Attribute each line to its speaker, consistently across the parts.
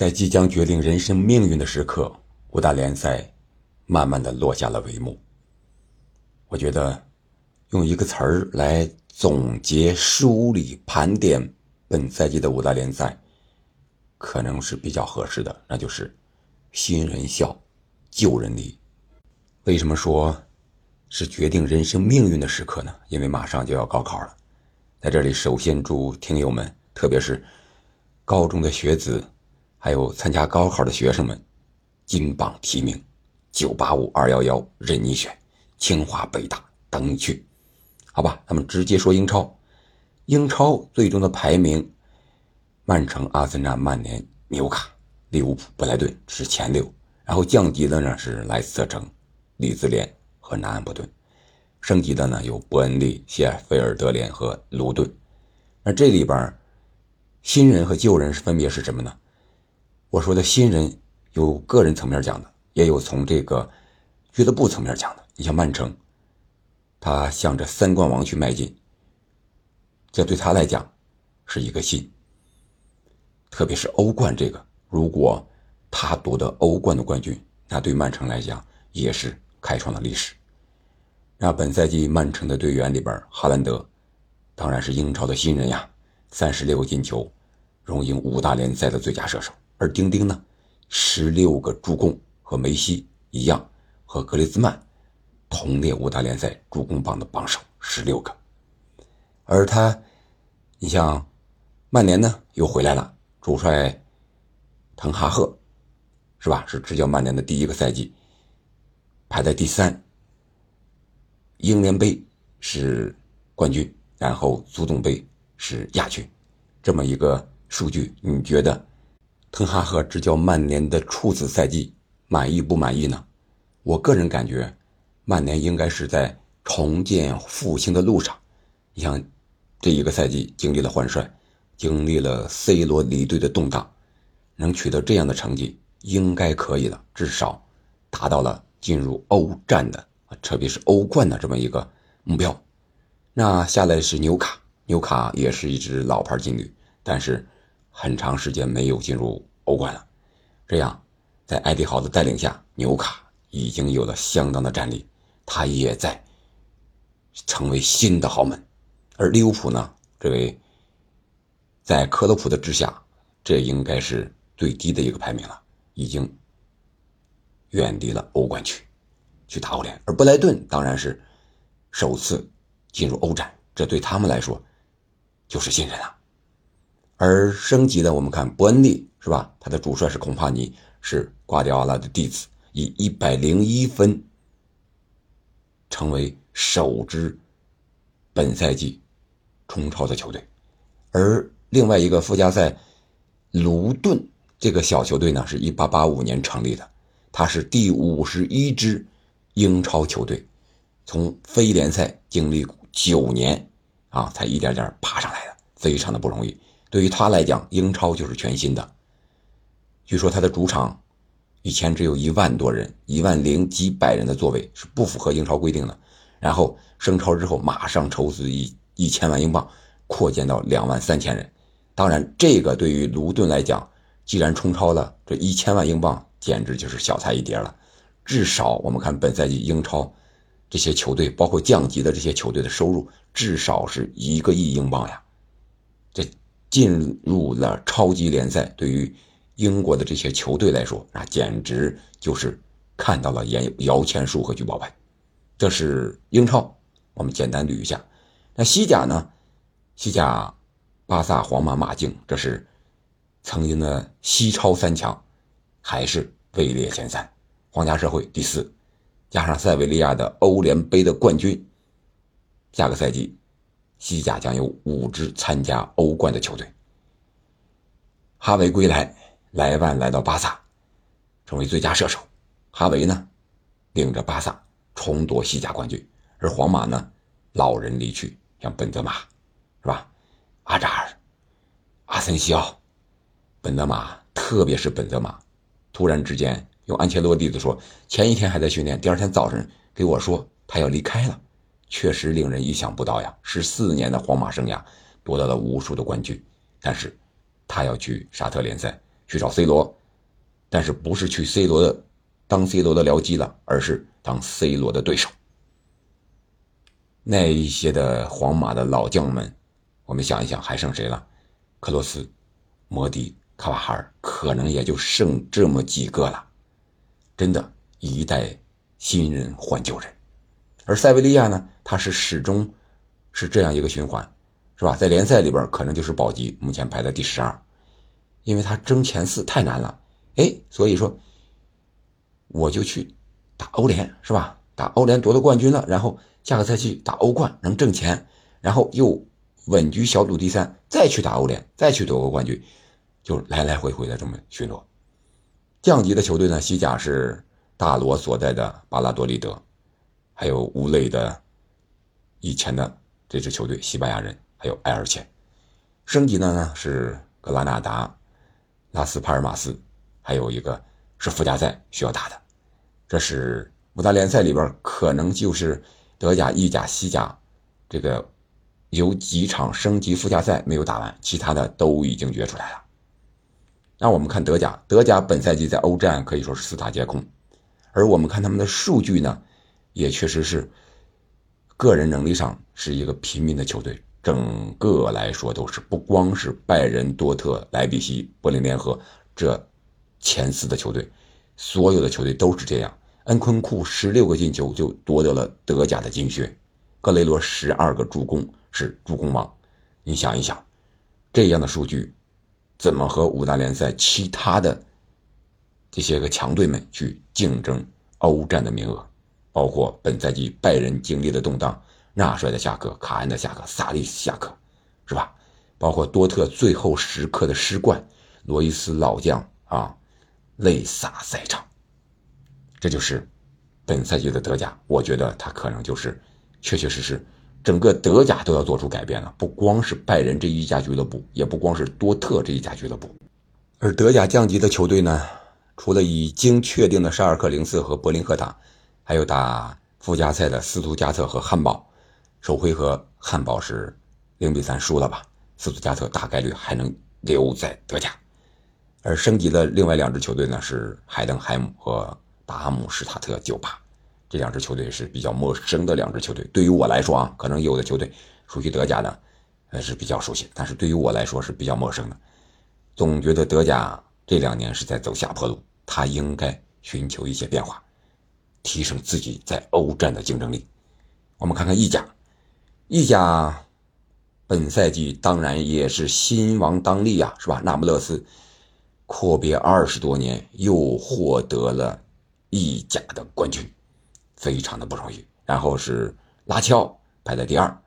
Speaker 1: 在即将决定人生命运的时刻，五大联赛慢慢的落下了帷幕。我觉得，用一个词儿来总结、梳理、盘点本赛季的五大联赛，可能是比较合适的，那就是“新人笑，旧人离”。为什么说是决定人生命运的时刻呢？因为马上就要高考了。在这里，首先祝听友们，特别是高中的学子。还有参加高考的学生们，金榜题名，九八五二幺幺任你选，清华北大等你去，好吧？咱们直接说英超，英超最终的排名，曼城、阿森纳、曼联、纽卡、利物浦、布莱顿是前六，然后降级的呢是莱斯特城、利兹联和南安普顿，升级的呢有伯恩利、谢菲尔德联和卢顿。那这里边新人和旧人是分别是什么呢？我说的新人有个人层面讲的，也有从这个俱乐部层面讲的。你像曼城，他向着三冠王去迈进，这对他来讲是一个新。特别是欧冠这个，如果他夺得欧冠的冠军，那对曼城来讲也是开创了历史。那本赛季曼城的队员里边，哈兰德当然是英超的新人呀，三十六个进球，荣膺五大联赛的最佳射手。而丁丁呢，十六个助攻和梅西一样，和格雷兹曼同列五大联赛助攻榜的榜首，十六个。而他，你像曼联呢又回来了，主帅滕哈赫是吧？是执教曼联的第一个赛季，排在第三。英联杯是冠军，然后足总杯是亚军，这么一个数据，你觉得？滕哈赫执教曼联的初次赛季满意不满意呢？我个人感觉，曼联应该是在重建复兴的路上。你像这一个赛季经历了换帅，经历了 C 罗离队的动荡，能取得这样的成绩应该可以了，至少达到了进入欧战的，特别是欧冠的这么一个目标。那下来是纽卡，纽卡也是一支老牌劲旅，但是。很长时间没有进入欧冠了，这样，在艾迪豪的带领下，纽卡已经有了相当的战力，他也在成为新的豪门。而利物浦呢，这位在克洛普的之下，这应该是最低的一个排名了，已经远离了欧冠区，去打欧联。而布莱顿当然是首次进入欧战，这对他们来说就是新人了。而升级的，我们看伯恩利是吧？他的主帅是孔帕尼，是瓜迪奥拉的弟子，以一百零一分成为首支本赛季冲超的球队。而另外一个附加赛卢顿这个小球队呢，是一八八五年成立的，它是第五十一支英超球队，从非联赛经历九年啊，才一点点爬上来的，非常的不容易。对于他来讲，英超就是全新的。据说他的主场以前只有一万多人，一万零几百人的座位是不符合英超规定的。然后升超之后，马上筹资一一千万英镑，扩建到两万三千人。当然，这个对于卢顿来讲，既然冲超了，这一千万英镑简直就是小菜一碟了。至少我们看本赛季英超这些球队，包括降级的这些球队的收入，至少是一个亿英镑呀。这。进入了超级联赛，对于英国的这些球队来说，那简直就是看到了摇摇钱树和聚宝盆。这是英超，我们简单捋一下。那西甲呢？西甲，巴萨、皇马、马竞，这是曾经的西超三强，还是位列前三。皇家社会第四，加上塞维利亚的欧联杯的冠军，下个赛季。西甲将有五支参加欧冠的球队。哈维归来，莱万来到巴萨，成为最佳射手。哈维呢，领着巴萨重夺西甲冠军。而皇马呢，老人离去，像本泽马，是吧？阿扎尔、阿森西奥、本泽马，特别是本泽马，突然之间用安切洛蒂的说，前一天还在训练，第二天早晨给我说他要离开了。确实令人意想不到呀！十四年的皇马生涯夺得了无数的冠军，但是他要去沙特联赛，去找 C 罗，但是不是去 C 罗的当 C 罗的僚机了，而是当 C 罗的对手。那一些的皇马的老将们，我们想一想，还剩谁了？克罗斯、摩迪、卡瓦哈尔，可能也就剩这么几个了。真的，一代新人换旧人。而塞维利亚呢，他是始终是这样一个循环，是吧？在联赛里边可能就是保级，目前排在第十二，因为他争前四太难了。哎，所以说我就去打欧联，是吧？打欧联夺得冠军了，然后。下个赛季打欧冠能挣钱，然后又稳居小组第三，再去打欧联，再去夺个冠军，就来来回回的这么巡逻。降级的球队呢，西甲是大罗所在的巴拉多利德，还有乌雷的以前的这支球队西班牙人，还有埃尔切。升级的呢是格拉纳达、拉斯帕尔马斯，还有一个是附加赛需要打的。这是五大联赛里边可能就是。德甲、意甲、西甲，这个有几场升级附加赛没有打完，其他的都已经决出来了。那我们看德甲，德甲本赛季在欧战可以说是四大皆空，而我们看他们的数据呢，也确实是个人能力上是一个平民的球队。整个来说都是不光是拜仁、多特、莱比锡、柏林联合这前四的球队，所有的球队都是这样。恩昆库十六个进球就夺得了德甲的金靴，格雷罗十二个助攻是助攻王。你想一想，这样的数据，怎么和五大联赛其他的这些个强队们去竞争欧战的名额？包括本赛季拜仁经历的动荡，纳帅的下课，卡恩的下课，萨利下课，是吧？包括多特最后时刻的失冠，罗伊斯老将啊，泪洒赛场。这就是本赛季的德甲，我觉得他可能就是确确实实整个德甲都要做出改变了，不光是拜仁这一家俱乐部，也不光是多特这一家俱乐部。而德甲降级的球队呢，除了已经确定的沙尔克零四和柏林赫塔，还有打附加赛的斯图加特和汉堡。首回合汉堡是零比三输了吧？斯图加特大概率还能留在德甲。而升级的另外两支球队呢，是海登海姆和。达姆施塔特九八，这两支球队是比较陌生的两支球队。对于我来说啊，可能有的球队熟悉德甲的，呃是比较熟悉，但是对于我来说是比较陌生的。总觉得德甲这两年是在走下坡路，他应该寻求一些变化，提升自己在欧战的竞争力。我们看看意甲，意甲本赛季当然也是新王当立啊，是吧？那不勒斯阔别二十多年，又获得了。意甲的冠军，非常的不容易。然后是拉乔排在第二，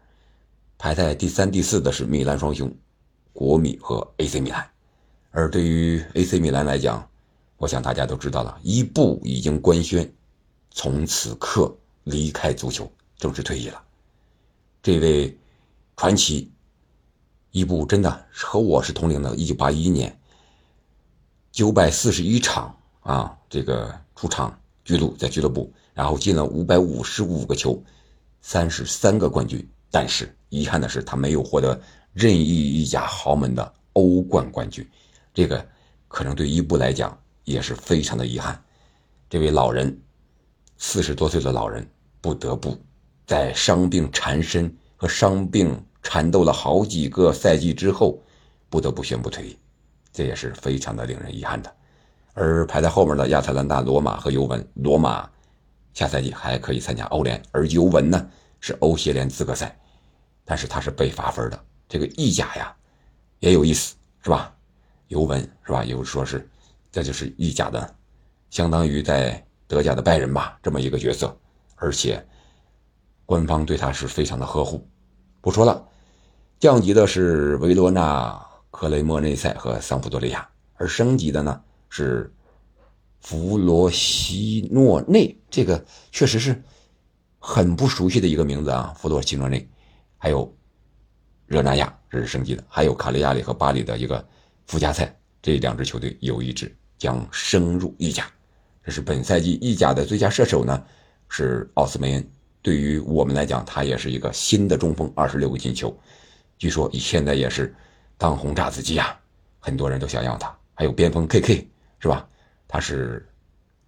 Speaker 1: 排在第三、第四的是米兰双雄，国米和 AC 米兰。而对于 AC 米兰来讲，我想大家都知道了，伊布已经官宣，从此刻离开足球，正式退役了。这位传奇，伊布真的和我是同龄的，一九八一年，九百四十一场啊，这个。出场记录在俱乐部，然后进了五百五十五个球，三十三个冠军。但是遗憾的是，他没有获得任意一家豪门的欧冠冠军。这个可能对伊布来讲也是非常的遗憾。这位老人，四十多岁的老人，不得不在伤病缠身和伤病缠斗了好几个赛季之后，不得不宣布退役。这也是非常的令人遗憾的。而排在后面的亚特兰大、罗马和尤文，罗马下赛季还可以参加欧联，而尤文呢是欧协联资格赛，但是他是被罚分的。这个意甲呀也有意思，是吧？尤文是吧？有说是这就是意甲的，相当于在德甲的拜仁吧，这么一个角色，而且官方对他是非常的呵护。不说了，降级的是维罗纳、克雷莫内塞和桑普多利亚，而升级的呢？是弗罗西诺内，这个确实是很不熟悉的一个名字啊。弗罗西诺内，还有热那亚这是升级的，还有卡利亚里和巴黎的一个附加赛，这两支球队有一支将升入意甲。这是本赛季意甲的最佳射手呢，是奥斯梅恩。对于我们来讲，他也是一个新的中锋，二十六个进球，据说现在也是当红炸子鸡啊，很多人都想要他。还有边锋 KK 是吧？他是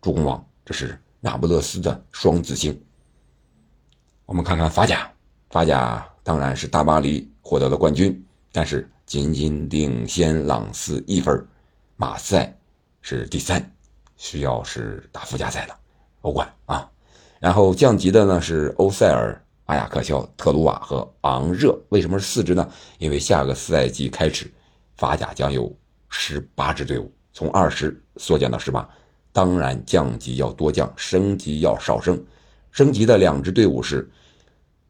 Speaker 1: 助攻王，这是那不勒斯的双子星。我们看看法甲，法甲当然是大巴黎获得了冠军，但是仅仅领先朗斯一分，马赛是第三，需要是打附加赛的欧冠啊。然后降级的呢是欧塞尔、阿雅克肖、特鲁瓦和昂热。为什么是四支呢？因为下个赛季开始，法甲将有十八支队伍，从二十缩减到十八。当然，降级要多降，升级要少升。升级的两支队伍是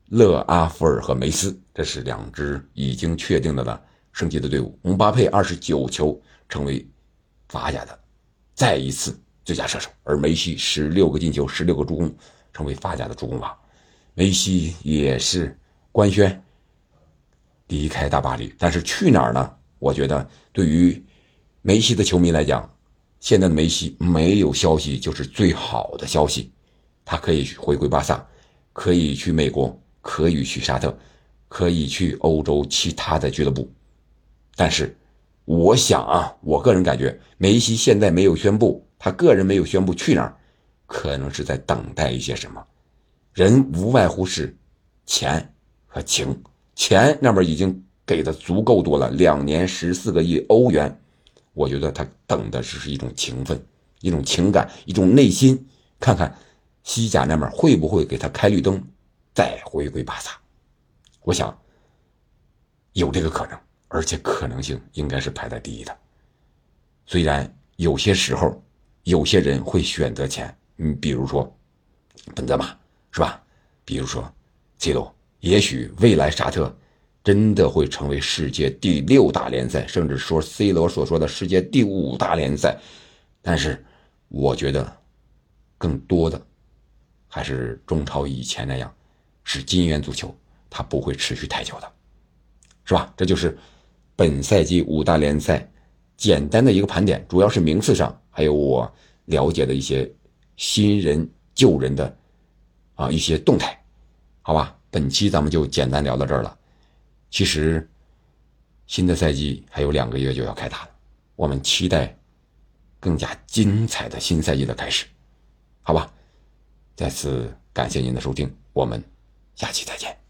Speaker 1: 勒阿弗尔和梅斯，这是两支已经确定的了升级的队伍。姆巴佩二十九球成为法甲的再一次最佳射手，而梅西十六个进球，十六个助攻，成为法甲的助攻王。梅西也是官宣离开大巴黎，但是去哪儿呢？我觉得对于梅西的球迷来讲，现在梅西没有消息就是最好的消息。他可以回归巴萨，可以去美国，可以去沙特，可以去欧洲其他的俱乐部。但是，我想啊，我个人感觉，梅西现在没有宣布，他个人没有宣布去哪儿，可能是在等待一些什么。人无外乎是钱和情，钱那边已经给的足够多了，两年十四个亿欧元，我觉得他等的只是一种情分，一种情感，一种内心，看看。西甲那边会不会给他开绿灯，再回归巴萨？我想有这个可能，而且可能性应该是排在第一的。虽然有些时候有些人会选择钱，嗯，比如说本泽马是吧？比如说 C 罗，也许未来沙特真的会成为世界第六大联赛，甚至说 C 罗所说的世界第五大联赛。但是我觉得更多的。还是中超以前那样，是金元足球，它不会持续太久的，是吧？这就是本赛季五大联赛简单的一个盘点，主要是名次上，还有我了解的一些新人旧人的啊一些动态，好吧？本期咱们就简单聊到这儿了。其实新的赛季还有两个月就要开打了，我们期待更加精彩的新赛季的开始，好吧？再次感谢您的收听，我们下期再见。